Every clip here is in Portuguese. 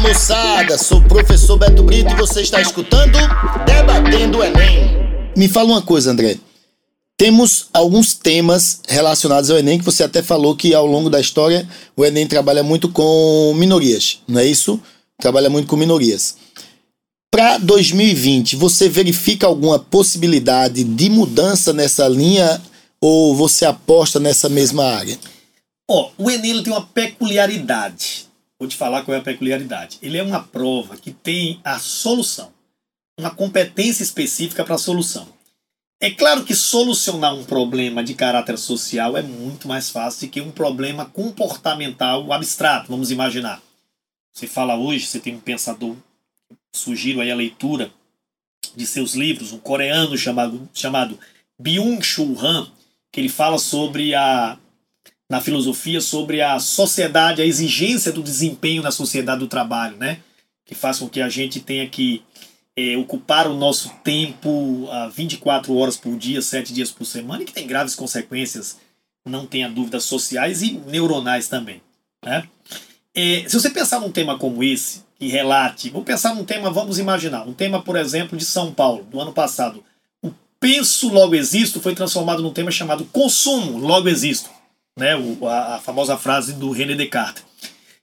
moçada, sou o professor Beto Brito e você está escutando Debatendo o Enem. Me fala uma coisa, André. Temos alguns temas relacionados ao Enem que você até falou que ao longo da história o Enem trabalha muito com minorias, não é isso? Trabalha muito com minorias. Para 2020, você verifica alguma possibilidade de mudança nessa linha ou você aposta nessa mesma área? Ó, oh, o Enem tem uma peculiaridade. Vou te falar qual é a peculiaridade. Ele é uma prova que tem a solução, uma competência específica para a solução. É claro que solucionar um problema de caráter social é muito mais fácil do que um problema comportamental abstrato, vamos imaginar. Você fala hoje, você tem um pensador, sugiro aí a leitura de seus livros, um coreano chamado, chamado Byung-Chul Han, que ele fala sobre a na filosofia sobre a sociedade, a exigência do desempenho na sociedade do trabalho, né? Que faz com que a gente tenha que é, ocupar o nosso tempo a 24 horas por dia, 7 dias por semana, e que tem graves consequências, não tenha dúvidas, sociais e neuronais também. Né? É, se você pensar num tema como esse, que relate, vou pensar num tema, vamos imaginar, um tema, por exemplo, de São Paulo, do ano passado. O penso, logo existo, foi transformado num tema chamado consumo, logo existo né, o, a, a, famosa frase do René Descartes.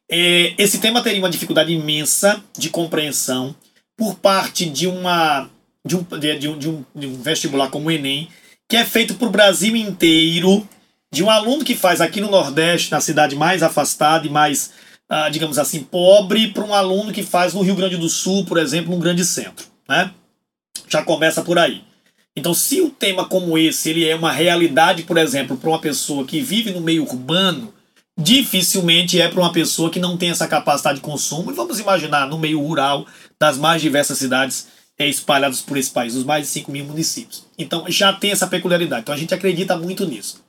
É, esse tema teria uma dificuldade imensa de compreensão por parte de uma de um, de, um, de um, de um vestibular como o Enem, que é feito para o Brasil inteiro, de um aluno que faz aqui no Nordeste, na cidade mais afastada e mais, ah, digamos assim, pobre, para um aluno que faz no Rio Grande do Sul, por exemplo, num grande centro. Né? Já começa por aí. Então, se um tema como esse ele é uma realidade, por exemplo, para uma pessoa que vive no meio urbano, dificilmente é para uma pessoa que não tem essa capacidade de consumo. E vamos imaginar no meio rural das mais diversas cidades é, espalhadas por esse país, os mais de 5 mil municípios. Então, já tem essa peculiaridade. Então, a gente acredita muito nisso.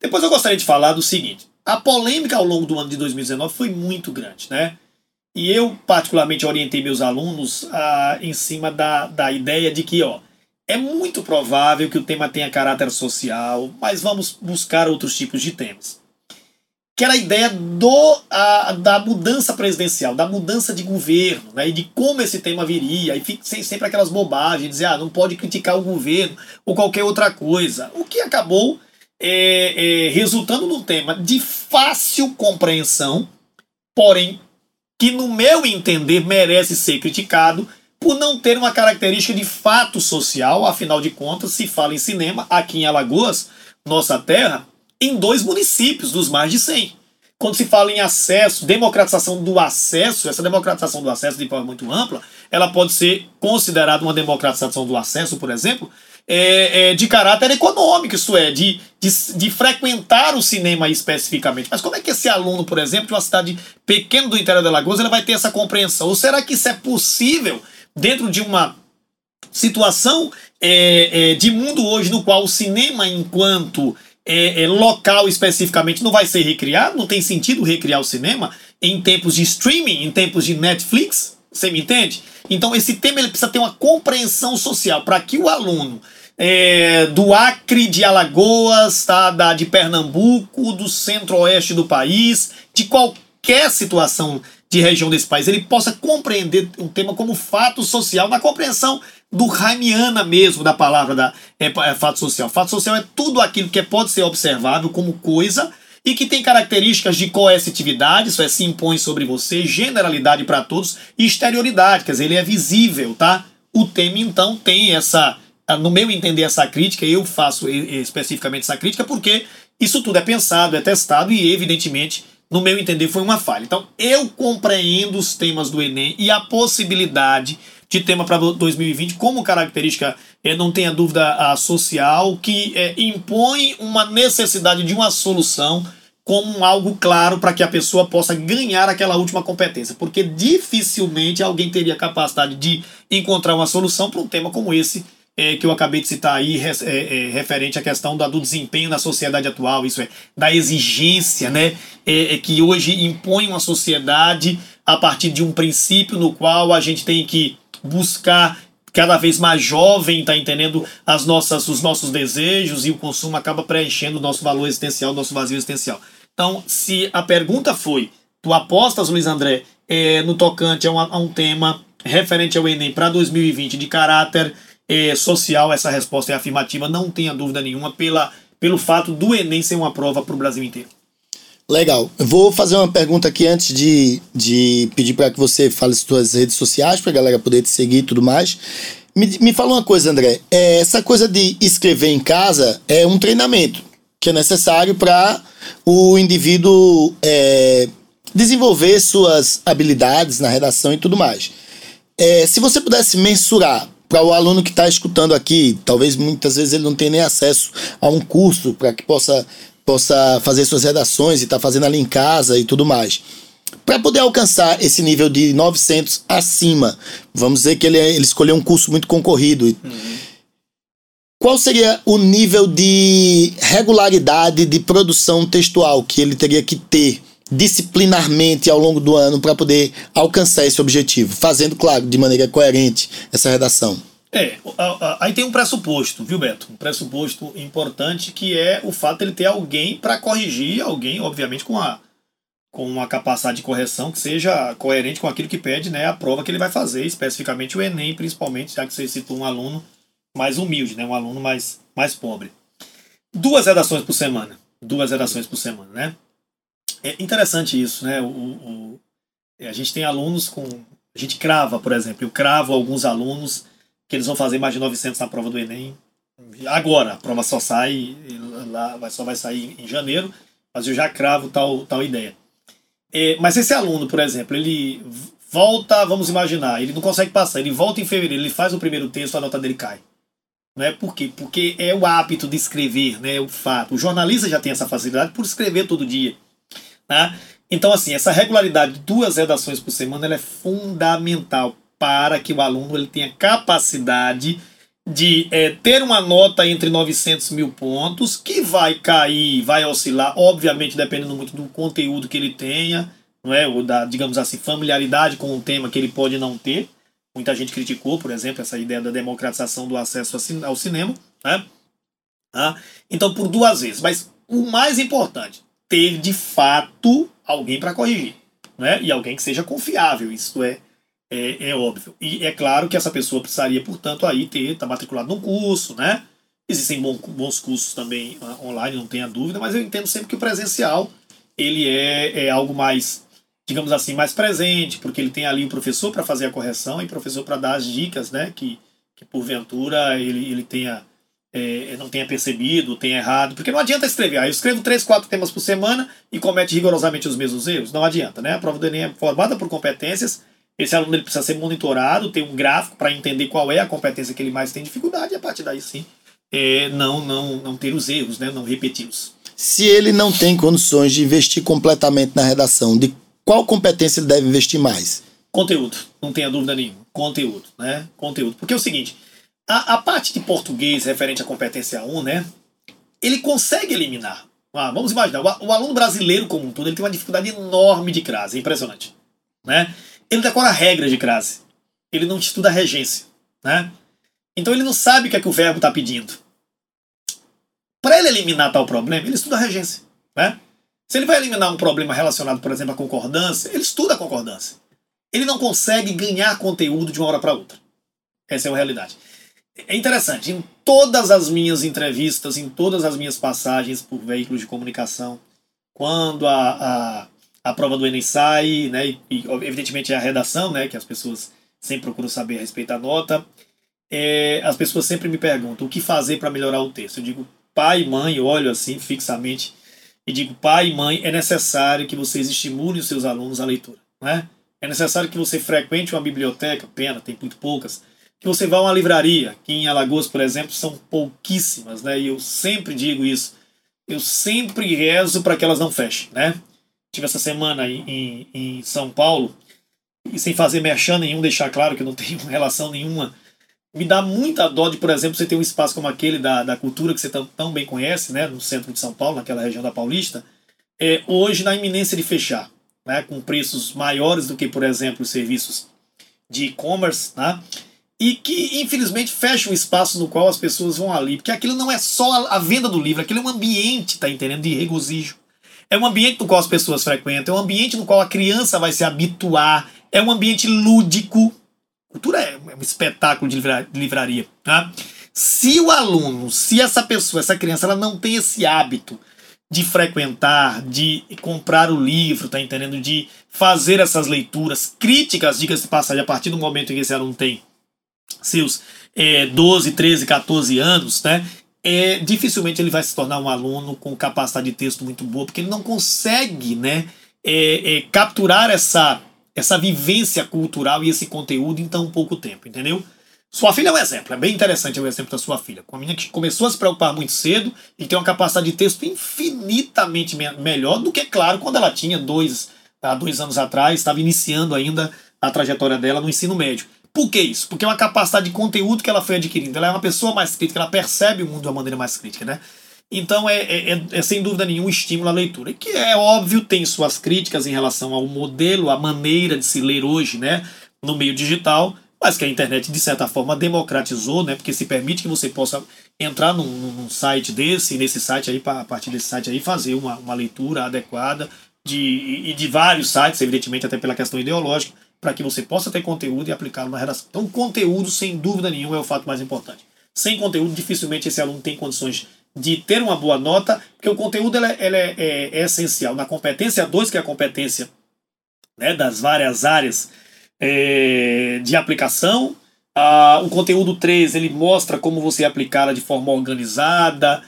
Depois, eu gostaria de falar do seguinte: a polêmica ao longo do ano de 2019 foi muito grande, né? E eu, particularmente, orientei meus alunos ah, em cima da, da ideia de que, ó, é muito provável que o tema tenha caráter social, mas vamos buscar outros tipos de temas. Que era a ideia do, a, da mudança presidencial, da mudança de governo, né, e de como esse tema viria, e sempre aquelas bobagens, dizer, ah, não pode criticar o governo ou qualquer outra coisa. O que acabou é, é, resultando num tema de fácil compreensão, porém, que no meu entender merece ser criticado, por não ter uma característica de fato social, afinal de contas, se fala em cinema aqui em Alagoas, nossa terra, em dois municípios dos mais de 100. Quando se fala em acesso, democratização do acesso, essa democratização do acesso de forma muito ampla, ela pode ser considerada uma democratização do acesso, por exemplo, é, é, de caráter econômico, isso é, de, de, de, frequentar o cinema especificamente. Mas como é que esse aluno, por exemplo, de uma cidade pequena do interior de Alagoas, ele vai ter essa compreensão? Ou será que isso é possível dentro de uma situação é, é, de mundo hoje no qual o cinema, enquanto é, é, local especificamente, não vai ser recriado, não tem sentido recriar o cinema em tempos de streaming, em tempos de Netflix, você me entende? Então esse tema ele precisa ter uma compreensão social para que o aluno é, do Acre, de Alagoas, tá, da, de Pernambuco, do centro-oeste do país, de qualquer situação de região desse país, ele possa compreender um tema como fato social, na compreensão do Raimiana mesmo da palavra da é, é, fato social. Fato social é tudo aquilo que pode ser observável como coisa e que tem características de coercitividade, isso é, se impõe sobre você, generalidade para todos e exterioridade, quer dizer, ele é visível, tá? O tema, então, tem essa, no meu entender, essa crítica, eu faço especificamente essa crítica, porque isso tudo é pensado, é testado e, evidentemente, no meu entender, foi uma falha. Então, eu compreendo os temas do Enem e a possibilidade de tema para 2020 como característica, é, não tenha dúvida, a social, que é, impõe uma necessidade de uma solução como algo claro para que a pessoa possa ganhar aquela última competência, porque dificilmente alguém teria capacidade de encontrar uma solução para um tema como esse é, que eu acabei de citar aí, é, é, referente à questão da, do desempenho na sociedade atual, isso é, da exigência, né, é, é, que hoje impõe uma sociedade a partir de um princípio no qual a gente tem que buscar cada vez mais jovem, tá entendendo as nossas, os nossos desejos e o consumo acaba preenchendo o nosso valor existencial, o nosso vazio existencial. Então, se a pergunta foi, tu apostas, Luiz André, é, no tocante a, uma, a, um tema referente ao Enem para 2020 de caráter social, essa resposta é afirmativa, não tenha dúvida nenhuma, pela, pelo fato do Enem ser uma prova para o Brasil inteiro. Legal. Eu vou fazer uma pergunta aqui antes de, de pedir para que você fale suas redes sociais, para a galera poder te seguir e tudo mais. Me, me fala uma coisa, André. É, essa coisa de escrever em casa é um treinamento que é necessário para o indivíduo é, desenvolver suas habilidades na redação e tudo mais. É, se você pudesse mensurar para o aluno que está escutando aqui, talvez muitas vezes ele não tenha nem acesso a um curso para que possa possa fazer suas redações e estar tá fazendo ali em casa e tudo mais. Para poder alcançar esse nível de 900 acima, vamos dizer que ele, ele escolheu um curso muito concorrido. Uhum. Qual seria o nível de regularidade de produção textual que ele teria que ter disciplinarmente ao longo do ano para poder alcançar esse objetivo, fazendo, claro, de maneira coerente essa redação? É, aí tem um pressuposto, viu, Beto? Um pressuposto importante que é o fato de ele ter alguém para corrigir, alguém, obviamente, com a com uma capacidade de correção que seja coerente com aquilo que pede né, a prova que ele vai fazer, especificamente o Enem, principalmente, já que você citou um aluno mais humilde, né, um aluno mais, mais pobre. Duas redações por semana. Duas redações por semana, né? É interessante isso, né? O, o, a gente tem alunos com. A gente crava, por exemplo, eu cravo alguns alunos que eles vão fazer mais de 900 na prova do Enem. Agora, a prova só sai, lá só vai sair em janeiro, mas eu já cravo tal, tal ideia. É, mas esse aluno, por exemplo, ele volta, vamos imaginar, ele não consegue passar, ele volta em fevereiro, ele faz o primeiro texto, a nota dele cai. Não é por quê? Porque é o hábito de escrever, né? O fato. O jornalista já tem essa facilidade por escrever todo dia. Né? Então, assim, essa regularidade de duas redações por semana é fundamental para que o aluno ele tenha capacidade de é, ter uma nota entre 900 mil pontos, que vai cair, vai oscilar, obviamente dependendo muito do conteúdo que ele tenha, não é? ou da, digamos assim, familiaridade com o tema que ele pode não ter. Muita gente criticou, por exemplo, essa ideia da democratização do acesso ao cinema. Né? Ah, então, por duas vezes. Mas o mais importante, ter de fato alguém para corrigir. Né? E alguém que seja confiável. Isso é é, é óbvio. E é claro que essa pessoa precisaria, portanto, aí ter tá matriculado num curso, né? Existem bons, cursos também uh, online, não tenha dúvida, mas eu entendo sempre que o presencial ele é, é algo mais, digamos assim, mais presente, porque ele tem ali o professor para fazer a correção e o professor para dar as dicas, né? Que, que porventura ele, ele tenha é, não tenha percebido, tenha errado, porque não adianta escrever. Ah, eu escrevo três, quatro temas por semana e comete rigorosamente os mesmos erros. Não adianta, né? A prova do Enem é formada por competências esse aluno ele precisa ser monitorado, ter um gráfico para entender qual é a competência que ele mais tem dificuldade e a partir daí sim é, não, não, não ter os erros, né, não repeti-los. Se ele não tem condições de investir completamente na redação, de qual competência ele deve investir mais? Conteúdo, não tenha dúvida nenhuma. Conteúdo, né? Conteúdo. Porque é o seguinte, a, a parte de português referente à competência 1, né? Ele consegue eliminar. Ah, vamos imaginar, o, o aluno brasileiro como um todo, ele tem uma dificuldade enorme de crase, é impressionante, né? Ele decora regras de crase. Ele não estuda regência. Né? Então ele não sabe o que é que o verbo está pedindo. Para ele eliminar tal problema, ele estuda regência. Né? Se ele vai eliminar um problema relacionado, por exemplo, à concordância, ele estuda a concordância. Ele não consegue ganhar conteúdo de uma hora para outra. Essa é a realidade. É interessante, em todas as minhas entrevistas, em todas as minhas passagens por veículos de comunicação, quando a, a a prova do Enem sai, né? E, e, evidentemente é a redação, né? Que as pessoas sempre procuram saber a respeito da nota. É, as pessoas sempre me perguntam o que fazer para melhorar o texto. Eu digo, pai e mãe, olho assim fixamente e digo, pai e mãe, é necessário que vocês estimulem os seus alunos à leitura, né? É necessário que você frequente uma biblioteca, pena, tem muito poucas, que você vá a uma livraria, que em Alagoas, por exemplo, são pouquíssimas, né? E eu sempre digo isso. Eu sempre rezo para que elas não fechem, né? tive essa semana em, em, São Paulo, e sem fazer merchan nenhum, deixar claro que não tenho relação nenhuma, me dá muita dó de, por exemplo, você ter um espaço como aquele da, da cultura que você tão, tão bem conhece, né, no centro de São Paulo, naquela região da Paulista, é, hoje na iminência de fechar, né, com preços maiores do que, por exemplo, os serviços de e-commerce, né, e que infelizmente fecha um espaço no qual as pessoas vão ali, porque aquilo não é só a, venda do livro, aquilo é um ambiente, tá entendendo, de regozijo É um ambiente no qual as pessoas frequentam, é um ambiente no qual a criança vai se habituar, é um ambiente lúdico. Cultura é um espetáculo de livraria. Tá? Se o aluno, se essa pessoa, essa criança, ela não tem esse hábito de frequentar, de comprar o livro, tá entendendo? De fazer essas leituras críticas, diga-se de passagem, a partir do momento em que esse aluno tem seus é, 12, 13, 14 anos, né? É, dificilmente ele vai se tornar um aluno com capacidade de texto muito boa, porque ele não consegue, né? É, é, capturar essa, essa vivência cultural e esse conteúdo em tão pouco tempo, entendeu? Sua filha é um exemplo, é bem interessante o exemplo da sua filha. Com a menina que começou a se preocupar muito cedo e tem uma capacidade de texto infinitamente me melhor do que, claro, quando ela tinha dois, há dois anos atrás, estava iniciando ainda a trajetória dela no ensino médio. Por que isso? Porque é uma capacidade de conteúdo que ela foi adquirindo. Ela é uma pessoa mais crítica, ela percebe o mundo de uma maneira mais crítica, né? Então é, é, é, é sem dúvida nenhuma um estímulo à leitura. Que é óbvio, tem suas críticas em relação ao modelo, a maneira de se ler hoje, né? No meio digital mas que a internet de certa forma democratizou, né? Porque se permite que você possa entrar num, num site desse, nesse site aí, a partir desse site aí, fazer uma, uma leitura adequada de, e de vários sites, evidentemente, até pela questão ideológica, para que você possa ter conteúdo e aplicá-lo na redação. Então, conteúdo, sem dúvida nenhuma, é o fato mais importante. Sem conteúdo, dificilmente esse aluno tem condições de ter uma boa nota, porque o conteúdo ele, é, ele é, é, é essencial. Na competência 2, que é a competência né, das várias áreas é, de aplicação. O conteúdo 3 ele mostra como você aplicá-la de forma organizada,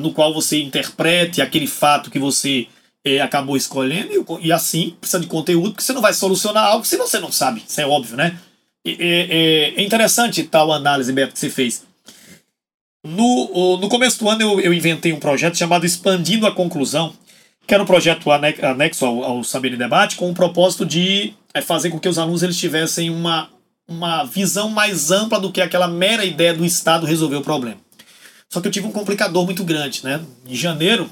no qual você interprete aquele fato que você é, acabou escolhendo, e, e, assim precisa de conteúdo, porque você não vai solucionar algo se você não sabe, isso é óbvio, né? É, é interessante tal análise, Beto, que você fez. No, no começo do ano eu, eu inventei um projeto chamado Expandindo a Conclusão, que era um projeto anexo ao, ao Saber em Debate, com o propósito de é, fazer com que os alunos eles tivessem uma, uma visão mais ampla do que aquela mera ideia do Estado resolver o problema. Só que eu tive um complicador muito grande. Né? Em janeiro,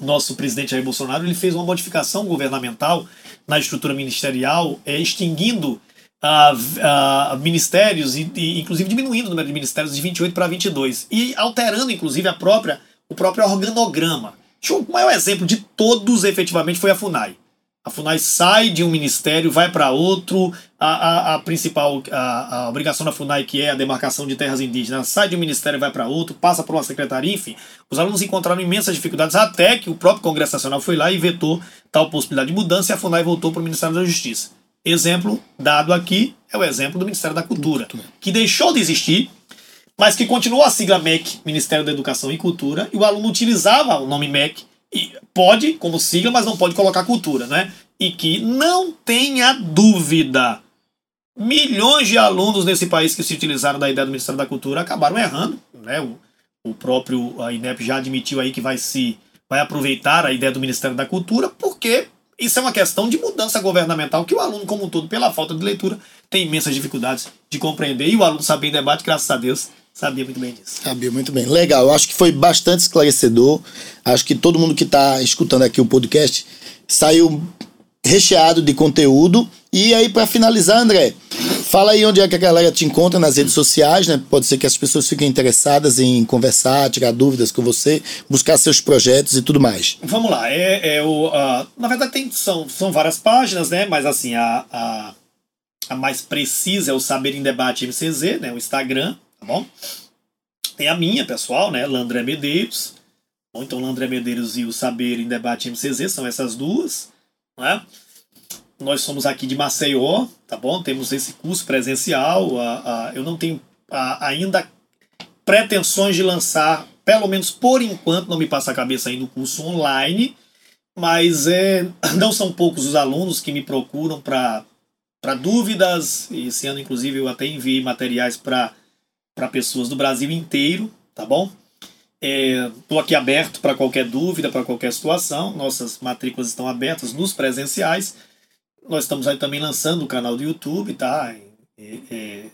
nosso presidente Jair Bolsonaro ele fez uma modificação governamental na estrutura ministerial, é, extinguindo uh, uh, ministérios e, e, inclusive diminuindo o número de ministérios de 28 para 22 e alterando inclusive a própria o próprio organograma o maior exemplo de todos, efetivamente, foi a FUNAI. A FUNAI sai de um ministério, vai para outro. A, a, a principal a, a, obrigação da FUNAI, que é a demarcação de terras indígenas, sai de um ministério, vai para outro, passa por uma secretaria, enfim. Os alunos encontraram imensas dificuldades, até que o próprio Congresso Nacional foi lá e vetou tal possibilidade de mudança e a FUNAI voltou para o Ministério da Justiça. Exemplo dado aqui é o exemplo do Ministério da Cultura, que deixou de existir mas que continuou a sigla MEC, Ministério da Educação e Cultura, e o aluno utilizava o nome MEC, e pode como sigla, mas não pode colocar cultura, né? E que não tenha dúvida, milhões de alunos nesse país que se utilizaram da ideia do Ministério da Cultura acabaram errando, né? O, o próprio a INEP já admitiu aí que vai se vai aproveitar a ideia do Ministério da Cultura, porque isso é uma questão de mudança governamental que o aluno, como um todo, pela falta de leitura, tem imensas dificuldades de compreender. E o aluno saber em debate, graças a Deus, Sabia muito bem disso. Sabia muito bem. Legal, eu acho que foi bastante esclarecedor. Acho que todo mundo que está escutando aqui o podcast saiu recheado de conteúdo. E aí, para finalizar, André, fala aí onde é que a galera te encontra nas redes sociais, né? Pode ser que as pessoas fiquem interessadas em conversar, tirar dúvidas com você, buscar seus projetos e tudo mais. Vamos lá. É, é o, uh, na verdade, tem, são, são várias páginas, né? Mas assim, a, a, a mais precisa é o Saber em Debate MCZ, né? O Instagram tá bom? Tem a minha, pessoal, né? Landré Medeiros. Bom, então, Landré Medeiros e o Saber em Debate MCZ são essas duas, né? Nós somos aqui de Maceió, tá bom? Temos esse curso presencial. A, a, eu não tenho a, ainda pretensões de lançar, pelo menos por enquanto, não me passa a cabeça ainda o curso online, mas é, não são poucos os alunos que me procuram para dúvidas. Esse ano, inclusive, eu até enviei materiais para para pessoas do Brasil inteiro, tá bom? Estou é, aqui aberto para qualquer dúvida, para qualquer situação. Nossas matrículas estão abertas nos presenciais. Nós estamos aí também lançando o canal do YouTube, tá? É, é,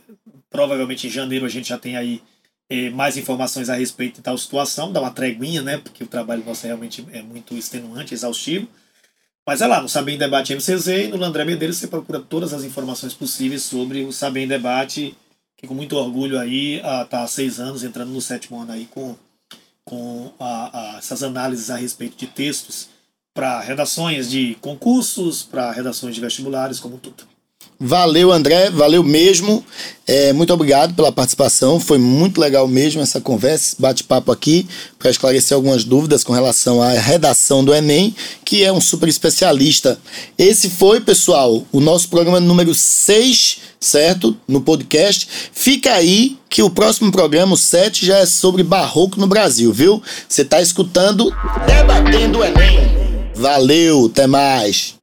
provavelmente em janeiro a gente já tem aí é, mais informações a respeito de tal situação, dá uma treguinha, né? Porque o trabalho nosso realmente é muito extenuante, exaustivo. Mas é lá, no Saber em Debate MCZ e no Landré Medeiros você procura todas as informações possíveis sobre o Saber em Debate que com muito orgulho aí está há seis anos entrando no sétimo ano aí com, com a, a, essas análises a respeito de textos para redações de concursos, para redações de vestibulares, como tudo. Valeu, André, valeu mesmo. É, muito obrigado pela participação. Foi muito legal mesmo essa conversa, bate-papo aqui, para esclarecer algumas dúvidas com relação à redação do Enem, que é um super especialista. Esse foi, pessoal, o nosso programa número 6, certo? No podcast. Fica aí que o próximo programa, o 7, já é sobre barroco no Brasil, viu? Você está escutando Debatendo o Enem. Valeu, até mais.